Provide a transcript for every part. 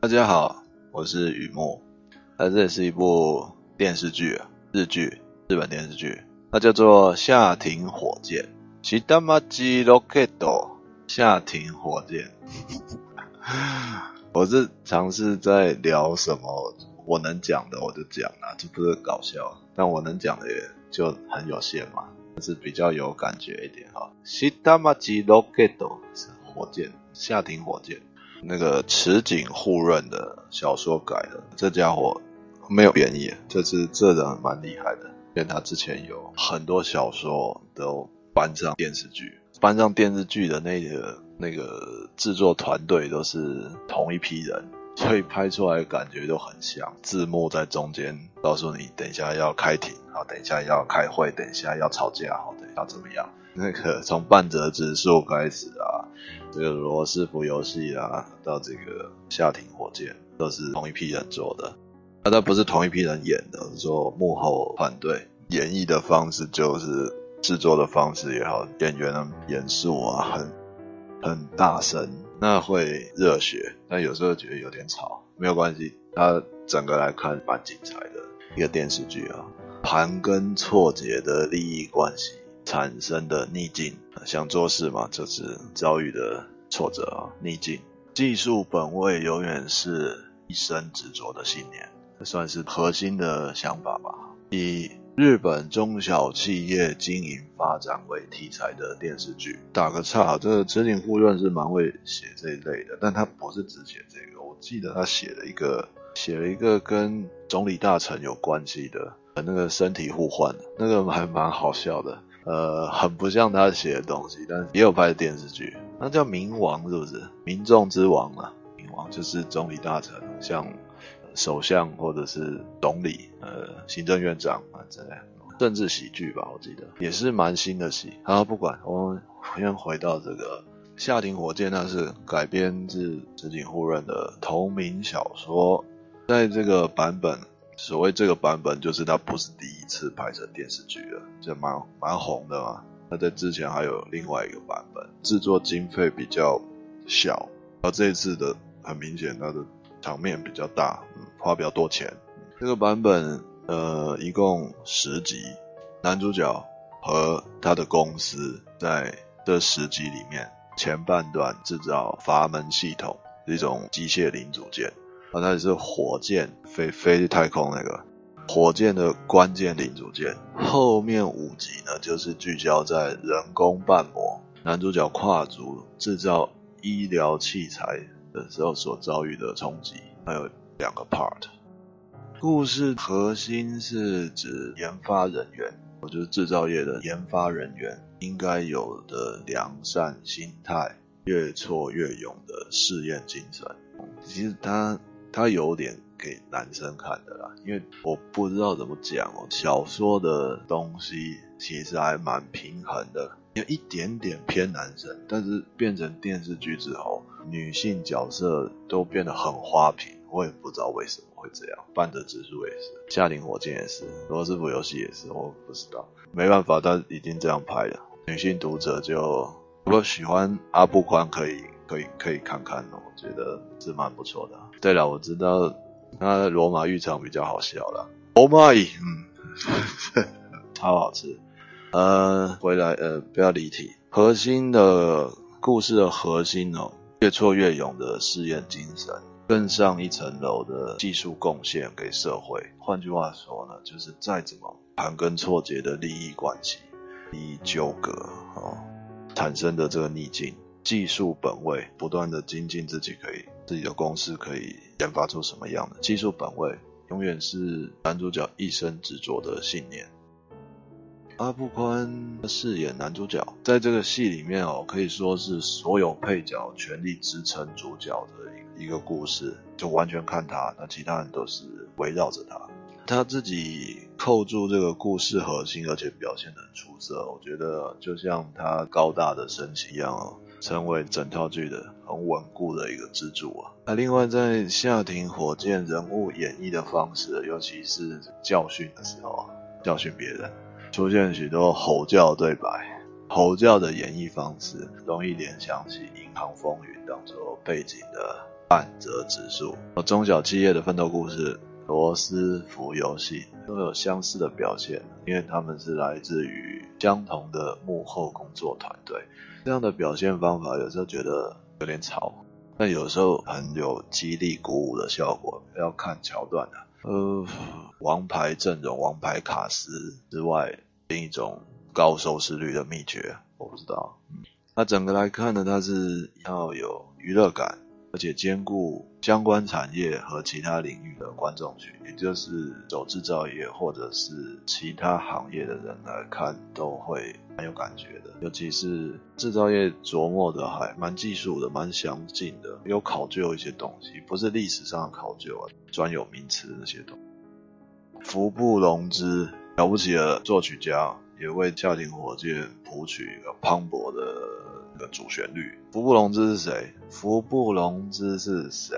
大家好，我是雨墨。那这是一部电视剧啊，日剧，日本电视剧，它叫做《夏町火箭》。下町ロケット，夏町火箭。我是尝试在聊什么，我能讲的我就讲啊，这不是搞笑，但我能讲的也就很有限嘛，是比较有感觉一点哈。下町ロケット是火箭，夏町火箭。 那个池井户润的小说改的，这家伙没有变异，这次这人蛮厉害的，因为他之前有很多小说都搬上电视剧，搬上电视剧的那个那个制作团队都是同一批人，所以拍出来的感觉都很像。字幕在中间告诉你，等一下要开庭，好，等一下要开会，等一下要吵架，好，等一下怎么样？那个从半泽直树开始啊。这个罗斯福游戏啊，到这个夏廷火箭，都是同一批人做的。那他不是同一批人演的，做幕后团队演绎的方式，就是制作的方式也好，演员的演肃啊，很很大声，那会热血，但有时候觉得有点吵，没有关系。他整个来看蛮精彩的一个电视剧啊，盘根错节的利益关系。产生的逆境，想做事嘛，就是遭遇的挫折啊，逆境。技术本位永远是一生执着的信念，这算是核心的想法吧。以日本中小企业经营发展为题材的电视剧，打个岔，这个池井户润是蛮会写这一类的，但他不是只写这个，我记得他写了一个，写了一个跟总理大臣有关系的，那个身体互换，那个还蛮好笑的。呃，很不像他写的东西，但是也有拍的电视剧，那叫《冥王》是不是？民众之王啊，冥王就是总理大臣，像首相或者是总理，呃，行政院长啊之类，政治喜剧吧，我记得也是蛮新的戏。好，不管，我们先回到这个《夏町火箭》，那是改编自池井户润的同名小说，在这个版本。所谓这个版本，就是他不是第一次拍成电视剧了，就蛮蛮红的嘛。他在之前还有另外一个版本，制作经费比较小，而这一次的很明显，它的场面比较大，嗯，花比较多钱。这个版本呃，一共十集，男主角和他的公司在这十集里面，前半段制造阀门系统，这种机械零组件。啊，那是火箭飞飞去太空那个火箭的关键零组件。后面五集呢，就是聚焦在人工瓣膜，男主角跨足制造医疗器材的时候所遭遇的冲击，还有两个 part。故事核心是指研发人员，我觉得制造业的研发人员应该有的良善心态，越挫越勇的试验精神。其实他。他有点给男生看的啦，因为我不知道怎么讲哦。小说的东西其实还蛮平衡的，有一点点偏男生，但是变成电视剧之后，女性角色都变得很花瓶，我也不知道为什么会这样。半泽直树也是，夏町火箭也是，罗斯福游戏也是，我不知道，没办法，他已经这样拍了。女性读者就如果喜欢阿布宽，可以可以可以看看哦，我觉得是蛮不错的。对了，我知道那罗马浴场比较好笑了。Oh my，嗯，超好吃。呃，回来，呃，不要离题。核心的故事的核心哦，越挫越勇的试验精神，更上一层楼的技术贡献给社会。换句话说呢，就是再怎么盘根错节的利益关系、利益纠葛哦，产生的这个逆境。技术本位，不断的精进自己，可以自己的公司可以研发出什么样的技术本位，永远是男主角一生执着的信念。阿布宽饰演男主角，在这个戏里面哦，可以说是所有配角全力支撑主角的一个故事，就完全看他，那其他人都是围绕着他，他自己扣住这个故事核心，而且表现得很出色。我觉得就像他高大的身形一样哦。成为整套剧的很稳固的一个支柱啊。那另外在夏町火箭人物演绎的方式，尤其是教训的时候，教训别人，出现许多吼叫对白，吼叫的演绎方式，容易联想起《银行风云》当做背景的半泽直树。中小企业的奋斗故事。罗斯福游戏都有相似的表现，因为他们是来自于相同的幕后工作团队。这样的表现方法有时候觉得有点吵，但有时候很有激励鼓舞的效果。要看桥段的，呃，王牌阵容、王牌卡司之外，另一种高收视率的秘诀，我不知道。嗯那整个来看呢，它是要有娱乐感。而且兼顾相关产业和其他领域的观众群，也就是走制造业或者是其他行业的人来看，都会蛮有感觉的。尤其是制造业琢磨的还蛮技术的，蛮详尽的，有考究一些东西，不是历史上考究啊，专有名词那些东西。服部隆之了不起的作曲家，也为夏町火箭谱曲一个磅礴的。的主旋律，服部隆之是谁？服部隆之是谁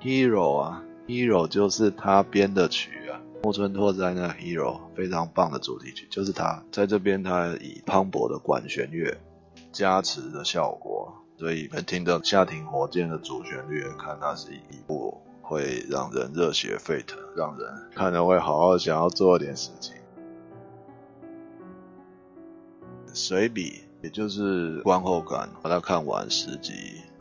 ？Hero 啊，Hero 就是他编的曲啊，木村拓哉那 Hero 非常棒的主题曲，就是他在这边，他以磅礴的管弦乐加持的效果，所以能听着夏庭火箭的主旋律，看它是一部会让人热血沸腾，让人看了会好好想要做点事情。随笔。也就是观后感，把它看完十集，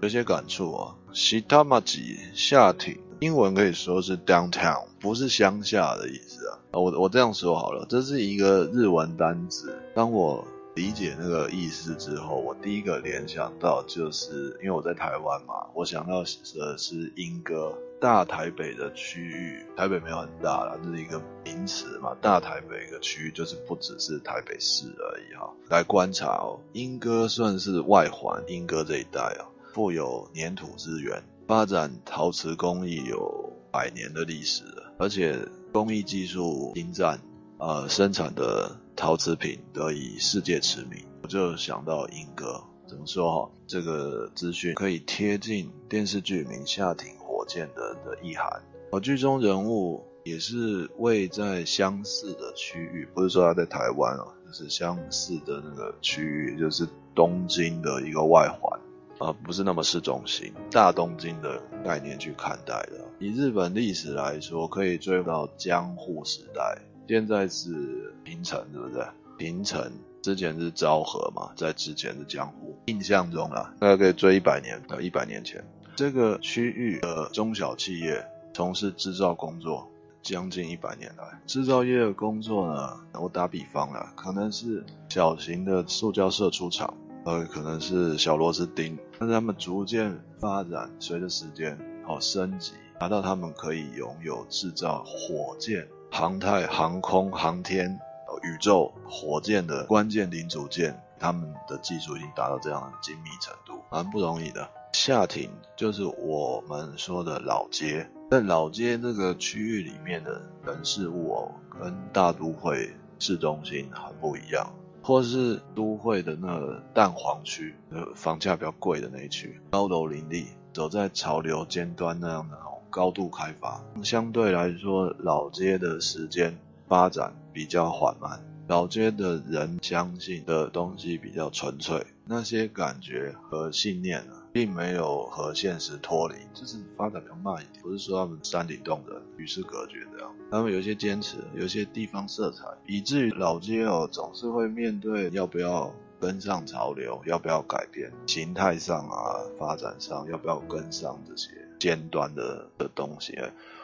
有些感触啊。西塔玛吉下町，英文可以说是 downtown，不是乡下的意思啊。我我这样说好了，这是一个日文单字。当我理解那个意思之后，我第一个联想到就是，因为我在台湾嘛，我想到的是莺歌。大台北的区域，台北没有很大啦，这是一个名词嘛。大台北一个区域就是不只是台北市而已哈。来观察哦，莺歌算是外环，莺歌这一带啊，富有黏土资源，发展陶瓷工艺有百年的历史了，而且工艺技术精湛，呃，生产的陶瓷品得以世界驰名。我就想到莺歌，怎么说哈？这个资讯可以贴近电视剧名《夏庭》。火箭的的意涵，而剧中人物也是位在相似的区域，不是说他在台湾哦，就是相似的那个区域，就是东京的一个外环啊，不是那么市中心，大东京的概念去看待的。以日本历史来说，可以追到江户时代，现在是平成，对不对？平成之前是昭和嘛，在之前是江户，印象中啊，大概可以追一百年到一百年前。这个区域的中小企业从事制造工作将近一百年来，制造业的工作呢，我打比方了，可能是小型的塑胶射出厂，呃，可能是小螺丝钉，但是他们逐渐发展，随着时间好升级，达到他们可以拥有制造火箭、航太、航空、航天、宇宙、火箭的关键零组件，他们的技术已经达到这样的精密程度，蛮不容易的。下町就是我们说的老街，在老街这个区域里面的人事物哦，跟大都会市中心很不一样，或是都会的那个蛋黄区，呃，房价比较贵的那一区，高楼林立，走在潮流尖端那样的高度开发，相对来说，老街的时间发展比较缓慢，老街的人相信的东西比较纯粹，那些感觉和信念啊。并没有和现实脱离，就是发展比较慢一点。不是说他们山顶洞人与世隔绝这样，他们有一些坚持，有一些地方色彩，以至于老街哦总是会面对要不要跟上潮流，要不要改变形态上啊，发展上要不要跟上这些尖端的的东西。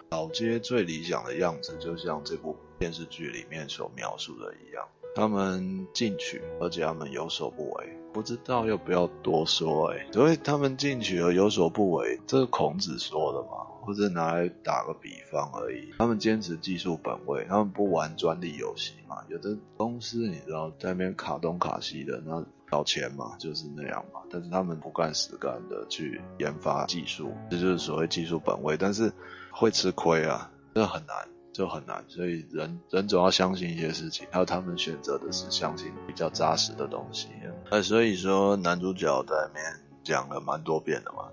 老街最理想的样子，就像这部电视剧里面所描述的一样。他们进取，而且他们有所不为，不知道要不要多说哎。所以他们进取而有所不为，这是孔子说的嘛，或者拿来打个比方而已。他们坚持技术本位，他们不玩专利游戏嘛。有的公司你知道在那边卡东卡西的，那要钱嘛，就是那样嘛。但是他们不干实干的去研发技术，这就是所谓技术本位，但是会吃亏啊，这很难。就很难，所以人人总要相信一些事情，还有他们选择的是相信比较扎实的东西。那所以说男主角在里面讲了蛮多遍的嘛，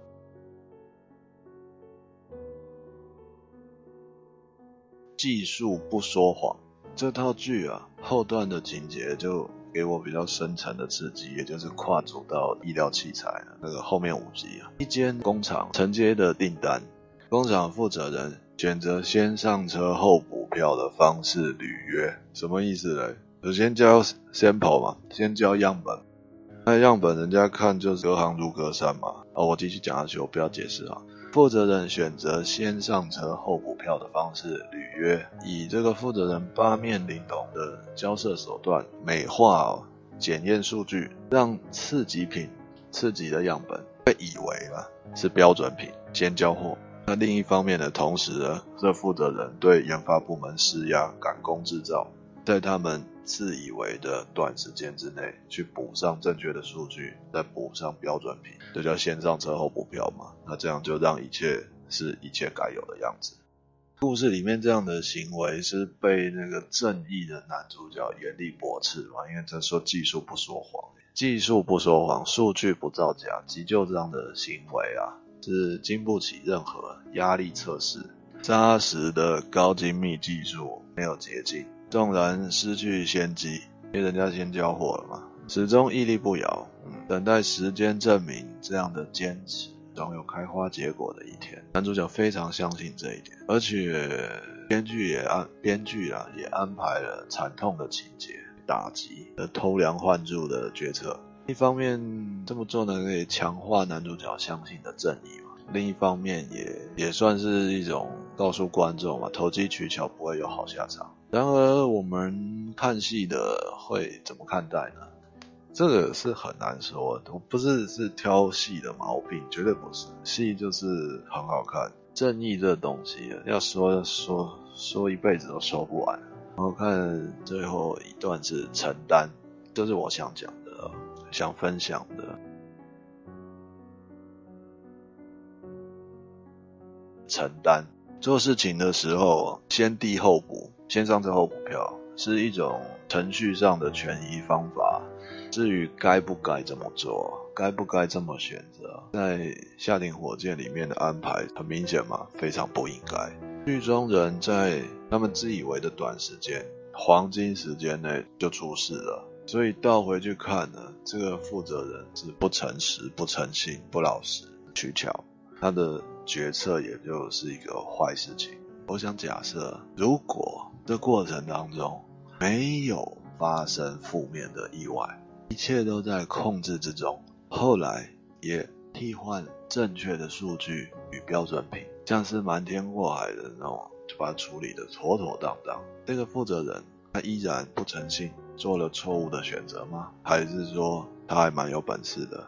技术不说谎。这套剧啊，后段的情节就给我比较深层的刺激，也就是跨足到医疗器材那个后面五集啊，一间工厂承接的订单，工厂负责人选择先上车后补票的方式履约，什么意思呢？首先交 sample 嘛，先交样本，那样本人家看就是隔行如隔山嘛。哦，我继续讲下去，我不要解释啊。负责人选择先上车后补票的方式履约，以这个负责人八面玲珑的交涉手段美化哦，检验数据，让次级品、次级的样本被以为了是标准品，先交货。那另一方面的同时呢，这负责人对研发部门施压，赶工制造，在他们自以为的短时间之内去补上正确的数据，再补上标准品，这叫先上车后补票嘛。那这样就让一切是一切该有的样子。故事里面这样的行为是被那个正义的男主角严厉驳斥嘛？因为他说技术不说谎，技术不说谎，数据不造假，急救这样的行为啊，是经不起任何压力测试。扎实的高精密技术没有捷径。纵然失去先机，因为人家先交货了嘛，始终屹立不摇，嗯，等待时间证明这样的坚持总有开花结果的一天。男主角非常相信这一点，而且编剧也安编剧啊也安排了惨痛的情节，打击和偷梁换柱的决策。一方面这么做呢，可以强化男主角相信的正义嘛；另一方面也也算是一种告诉观众嘛，投机取巧不会有好下场。然而，我们看戏的会怎么看待呢？这个是很难说的。我不是是挑戏的毛病，绝对不是。戏就是很好看，正义这东西要说说说一辈子都说不完。然后看最后一段是承担，这，就是我想讲的，想分享的。承担做事情的时候，先递后补。先上车后补票是一种程序上的权益方法。至于该不该这么做，该不该这么选择，在夏廷火箭里面的安排很明显嘛，非常不应该。剧中人在他们自以为的短时间、黄金时间内就出事了，所以倒回去看呢，这个负责人是不诚实、不诚信、不老实、取巧，他的决策也就是一个坏事情。我想假设，如果这过程当中没有发生负面的意外，一切都在控制之中，后来也替换正确的数据与标准品，像是瞒天过海的那种，就把它处理得妥妥当当。这个负责人他依然不诚信，做了错误的选择吗？还是说他还蛮有本事的？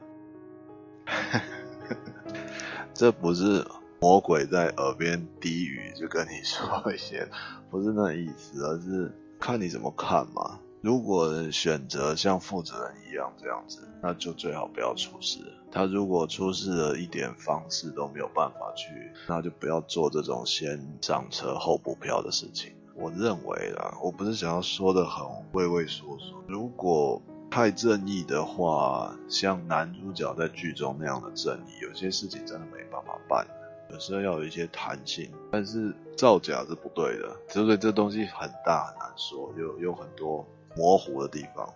这不是。魔鬼在耳边低语，就跟你说一些，不是那意思，而是看你怎么看嘛。如果选择像负责人一样这样子，那就最好不要出事。他如果出事了一点方式都没有办法去，那就不要做这种先上车后补票的事情。我认为啦，我不是想要说的很畏畏缩缩。如果太正义的话，像男主角在剧中那样的正义，有些事情真的没办法办。有时候要有一些弹性，但是造假是不对的，所以？这东西很大很难说，有有很多模糊的地方。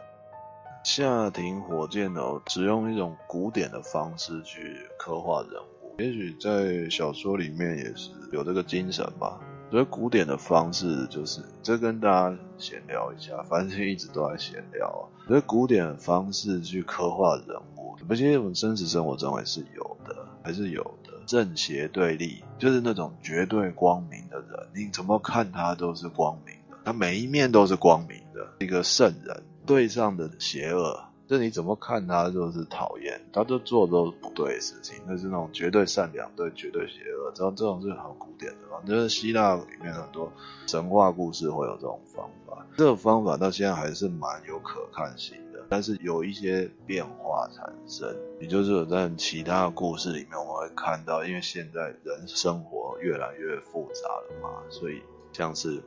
夏廷火箭哦，只用一种古典的方式去刻画人物，也许在小说里面也是有这个精神吧。所以古典的方式就是，这跟大家闲聊一下，反正一直都在闲聊。所以古典的方式去刻画人物，不，其实我们真实生活中还是有的，还是有的。正邪对立，就是那种绝对光明的人，你怎么看他都是光明的，他每一面都是光明的，一个圣人对上的邪恶，这你怎么看他就是讨厌，他都做都是不对的事情，那是那种绝对善良对绝对邪恶，知道这种是很古典的嘛，就是希腊里面很多神话故事会有这种方法，这个方法到现在还是蛮有可看性的。但是有一些变化产生，也就是在其他故事里面，我们会看到，因为现在人生活越来越复杂了嘛，所以像是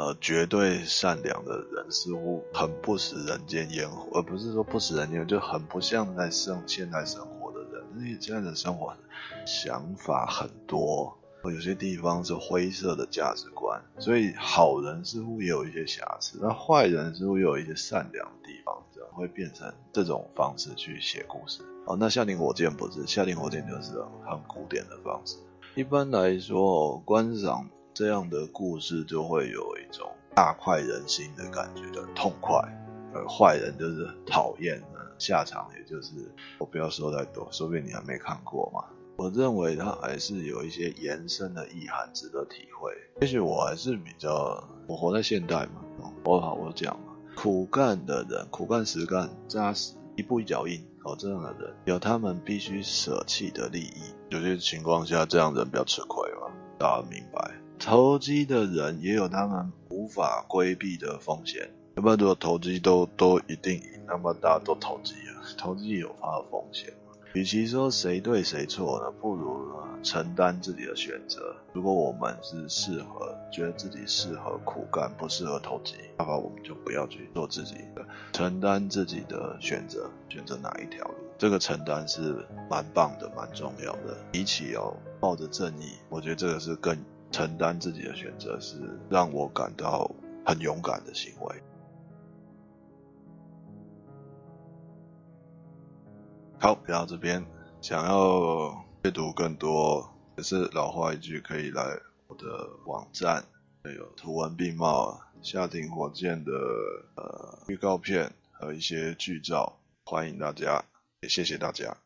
呃绝对善良的人似乎很不食人间烟火，而不是说不食人间，就很不像在生现代生活的人，因为现在的生活想法很多。有些地方是灰色的价值观，所以好人似乎也有一些瑕疵，那坏人似乎也有一些善良的地方，这样会变成这种方式去写故事。哦，那夏令火箭不是，夏令火箭就是很古典的方式。一般来说，观赏这样的故事就会有一种大快人心的感觉的痛快，而坏人就是讨厌的，下场也就是我不要说太多，说不定你还没看过嘛。我认为它还是有一些延伸的意涵值得体会。也许我还是比较，我活在现代嘛，我好我讲嘛，苦干的人，苦干实干，扎实，一步一脚印，哦，这样的人有他们必须舍弃的利益。有些情况下，这样人比较吃亏嘛，大家明白。投机的人也有他们无法规避的风险。要不然如果投机都都一定赢，那么大家都投机啊，投机有它的风险。与其说谁对谁错呢，不如呢承担自己的选择。如果我们是适合，觉得自己适合苦干，不适合投机，那么我们就不要去做自己的，承担自己的选择，选择哪一条路。这个承担是蛮棒的，蛮重要的。比起哦抱着正义，我觉得这个是更承担自己的选择，是让我感到很勇敢的行为。好，聊到这边，想要阅读更多，也是老话一句，可以来我的网站，有图文并茂，夏町火箭的呃预告片和一些剧照，欢迎大家，也谢谢大家。